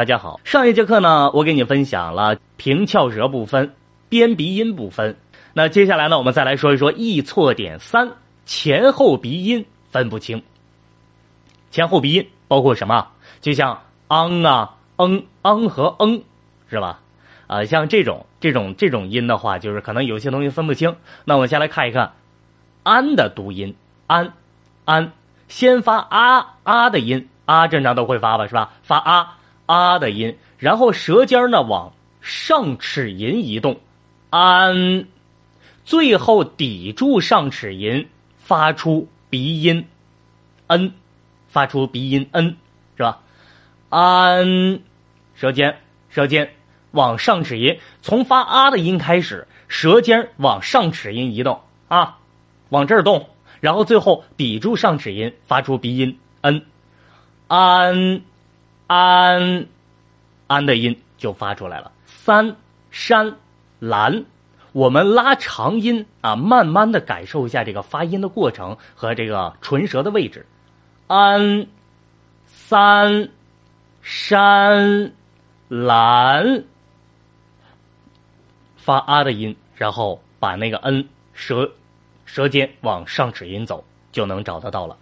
大家好，上一节课呢，我给你分享了平翘舌不分，边鼻音不分。那接下来呢，我们再来说一说易错点三，前后鼻音分不清。前后鼻音包括什么？就像昂啊、嗯、昂和嗯，是吧？啊，像这种、这种、这种音的话，就是可能有些同学分不清。那我们先来看一看安的读音，安、安，先发啊啊的音，啊正常都会发吧，是吧？发啊啊的音，然后舌尖呢往上齿龈移动，安，最后抵住上齿龈，发出鼻音，n。发出鼻音 n，是吧？安，舌尖，舌尖往上齿龈，从发啊的音开始，舌尖往上齿龈移动啊，往这儿动，然后最后抵住上齿龈，发出鼻音 n，安，安，安的音就发出来了。三山蓝，我们拉长音啊，慢慢的感受一下这个发音的过程和这个唇舌的位置。安，三，山，蓝，发啊的音，然后把那个 n 舌舌尖往上齿龈走，就能找得到了。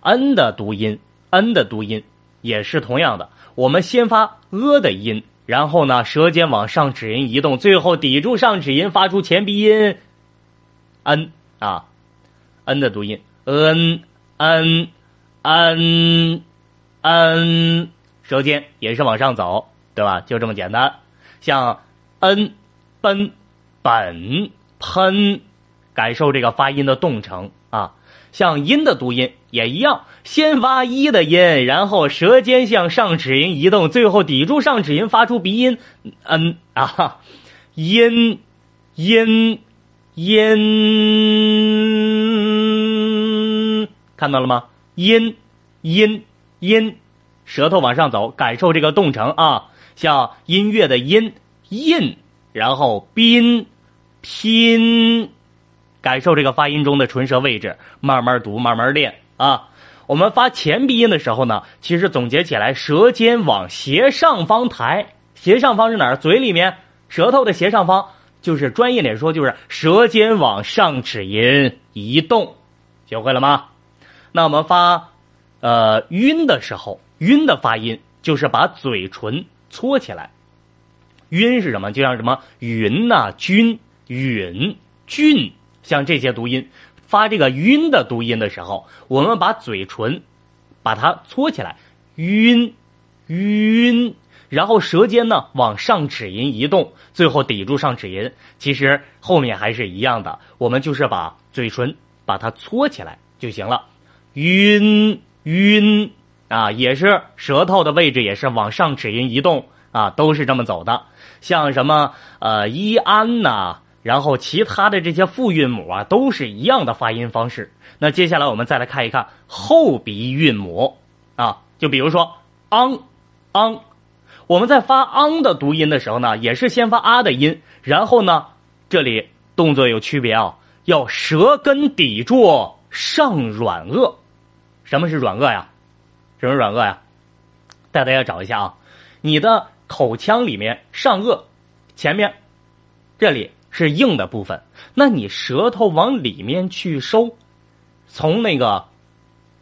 n 的读音，n 的读音也是同样的，我们先发呃的音，然后呢，舌尖往上齿龈移动，最后抵住上齿龈，发出前鼻音 n 啊，n 的读音 n n。嗯，嗯，舌尖也是往上走，对吧？就这么简单。像 n、奔、本、喷，感受这个发音的动程啊。像音的读音也一样，先发一的音，然后舌尖向上齿龈移动，最后抵住上齿龈，发出鼻音。嗯啊，音，音，音，看到了吗？音，音，音，舌头往上走，感受这个动程啊，像音乐的音，印，然后宾，拼，感受这个发音中的唇舌位置，慢慢读，慢慢练啊。我们发前鼻音的时候呢，其实总结起来，舌尖往斜上方抬，斜上方是哪儿？嘴里面，舌头的斜上方，就是专业点说，就是舌尖往上齿龈移动，学会了吗？那我们发，呃，晕的时候，晕的发音就是把嘴唇搓起来。晕是什么？就像什么云呐、君、允、俊，像这些读音，发这个晕的读音的时候，我们把嘴唇把它搓起来，晕，晕，然后舌尖呢往上齿龈移动，最后抵住上齿龈。其实后面还是一样的，我们就是把嘴唇把它搓起来就行了。晕晕啊，也是舌头的位置也是往上齿龈移动啊，都是这么走的。像什么呃一安呐，然后其他的这些复韵母啊，都是一样的发音方式。那接下来我们再来看一看后鼻韵母啊，就比如说昂昂，我们在发昂的读音的时候呢，也是先发啊的音，然后呢，这里动作有区别啊，要舌根抵住上软腭。什么是软腭呀？什么软腭呀？带大家找一下啊！你的口腔里面上颚前面这里是硬的部分，那你舌头往里面去收，从那个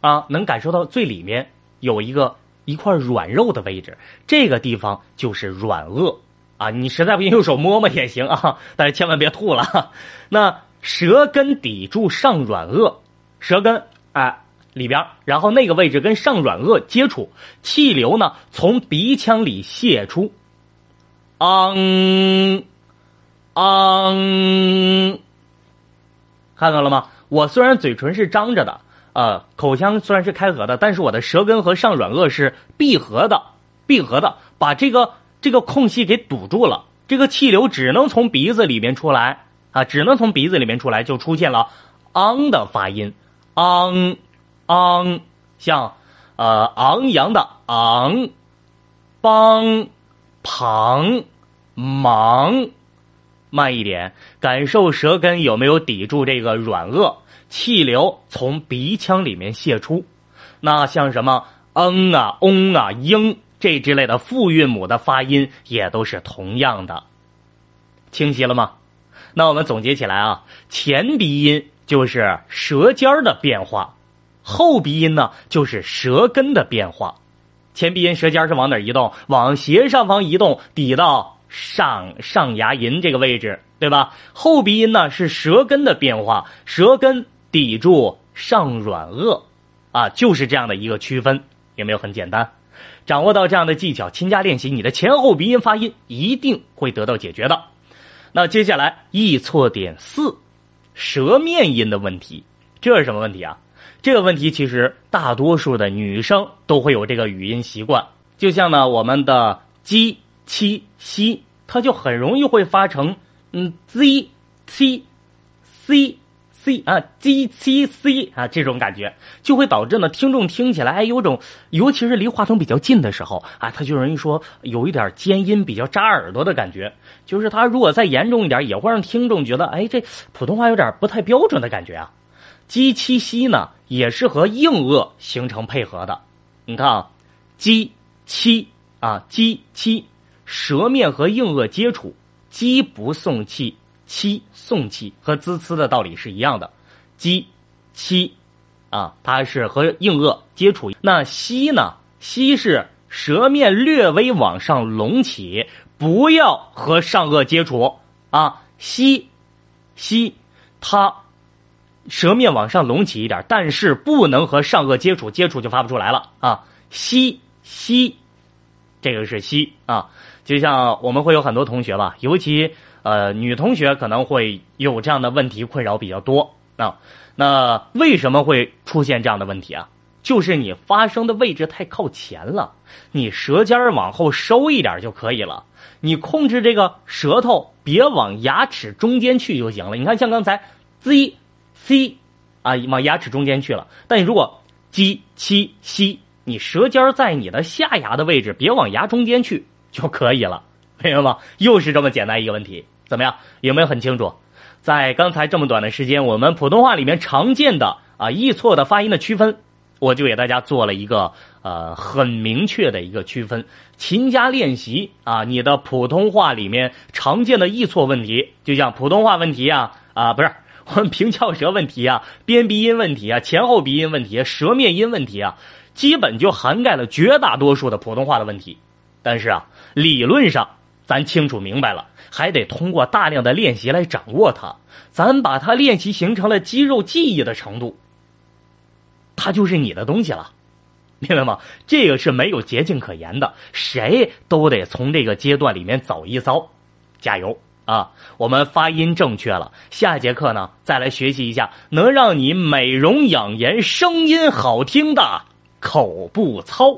啊能感受到最里面有一个一块软肉的位置，这个地方就是软腭啊！你实在不行用手摸摸也行啊，但是千万别吐了。那舌根抵住上软腭，舌根哎。里边，然后那个位置跟上软腭接触，气流呢从鼻腔里泄出，昂，昂，看到了吗？我虽然嘴唇是张着的，呃，口腔虽然是开合的，但是我的舌根和上软腭是闭合的，闭合的，把这个这个空隙给堵住了，这个气流只能从鼻子里面出来啊，只能从鼻子里面出来，就出现了昂的发音，昂。昂，像，呃，昂扬的昂，帮，旁，忙，慢一点，感受舌根有没有抵住这个软腭，气流从鼻腔里面泄出。那像什么嗯啊、嗡啊、嘤，这之类的复韵母的发音也都是同样的。清晰了吗？那我们总结起来啊，前鼻音就是舌尖的变化，后鼻音呢就是舌根的变化。前鼻音舌尖是往哪移动？往斜上方移动，抵到上上牙龈这个位置，对吧？后鼻音呢是舌根的变化，舌根抵住上软腭，啊，就是这样的一个区分，有没有很简单？掌握到这样的技巧，勤加练习，你的前后鼻音发音一定会得到解决的。那接下来易错点四，舌面音的问题，这是什么问题啊？这个问题其实大多数的女生都会有这个语音习惯，就像呢我们的鸡、七、西，它就很容易会发成嗯 z、c、c。c 啊，g c c 啊，这种感觉就会导致呢，听众听起来哎，有种，尤其是离话筒比较近的时候啊，他就容易说有一点尖音，比较扎耳朵的感觉。就是他如果再严重一点，也会让听众觉得哎，这普通话有点不太标准的感觉啊。g 七 c 呢，也是和硬腭形成配合的。你看啊，g 七啊，g 七，舌面和硬腭接触，g 不送气。七送气和滋呲的道理是一样的，鸡七啊，它是和硬腭接触。那吸呢？吸是舌面略微往上隆起，不要和上颚接触啊。吸吸，它舌面往上隆起一点，但是不能和上颚接触，接触就发不出来了啊。吸吸，这个是西啊。就像我们会有很多同学吧，尤其。呃，女同学可能会有这样的问题困扰比较多啊。那为什么会出现这样的问题啊？就是你发声的位置太靠前了，你舌尖往后收一点就可以了。你控制这个舌头别往牙齿中间去就行了。你看，像刚才 z c 啊，往牙齿中间去了。但你如果 j 七 x 你舌尖在你的下牙的位置，别往牙中间去就可以了。明白吗？又是这么简单一个问题，怎么样？有没有很清楚？在刚才这么短的时间，我们普通话里面常见的啊易错的发音的区分，我就给大家做了一个呃很明确的一个区分。勤加练习啊，你的普通话里面常见的易错问题，就像普通话问题啊啊，不是我们平翘舌问题啊、边鼻音问题啊、前后鼻音问题、舌面音问题啊，基本就涵盖了绝大多数的普通话的问题。但是啊，理论上。咱清楚明白了，还得通过大量的练习来掌握它。咱把它练习形成了肌肉记忆的程度，它就是你的东西了，明白吗？这个是没有捷径可言的，谁都得从这个阶段里面走一遭。加油啊！我们发音正确了，下节课呢再来学习一下能让你美容养颜、声音好听的口不糙